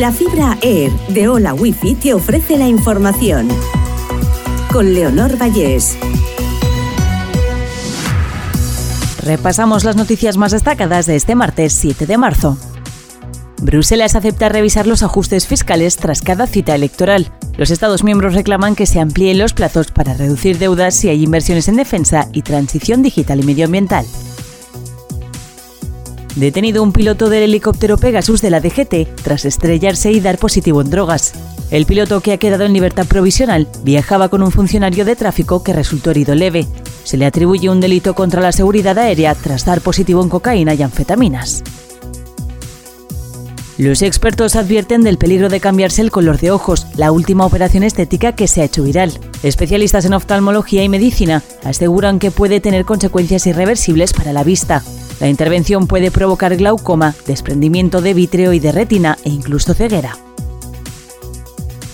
La fibra Air de Hola Wifi te ofrece la información. Con Leonor Vallés. Repasamos las noticias más destacadas de este martes 7 de marzo. Bruselas acepta revisar los ajustes fiscales tras cada cita electoral. Los Estados miembros reclaman que se amplíen los plazos para reducir deudas si hay inversiones en defensa y transición digital y medioambiental. Detenido un piloto del helicóptero Pegasus de la DGT tras estrellarse y dar positivo en drogas. El piloto que ha quedado en libertad provisional viajaba con un funcionario de tráfico que resultó herido leve. Se le atribuye un delito contra la seguridad aérea tras dar positivo en cocaína y anfetaminas. Los expertos advierten del peligro de cambiarse el color de ojos, la última operación estética que se ha hecho viral. Especialistas en oftalmología y medicina aseguran que puede tener consecuencias irreversibles para la vista. La intervención puede provocar glaucoma, desprendimiento de vítreo y de retina e incluso ceguera.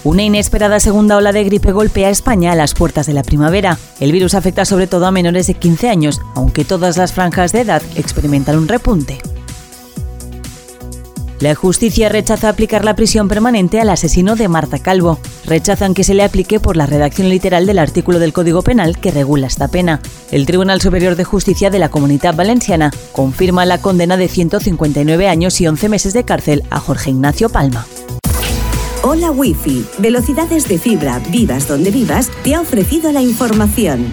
Una inesperada segunda ola de gripe golpea a España a las puertas de la primavera. El virus afecta sobre todo a menores de 15 años, aunque todas las franjas de edad experimentan un repunte. La justicia rechaza aplicar la prisión permanente al asesino de Marta Calvo. Rechazan que se le aplique por la redacción literal del artículo del Código Penal que regula esta pena. El Tribunal Superior de Justicia de la Comunidad Valenciana confirma la condena de 159 años y 11 meses de cárcel a Jorge Ignacio Palma. Hola Wi-Fi, velocidades de fibra, vivas donde vivas, te ha ofrecido la información.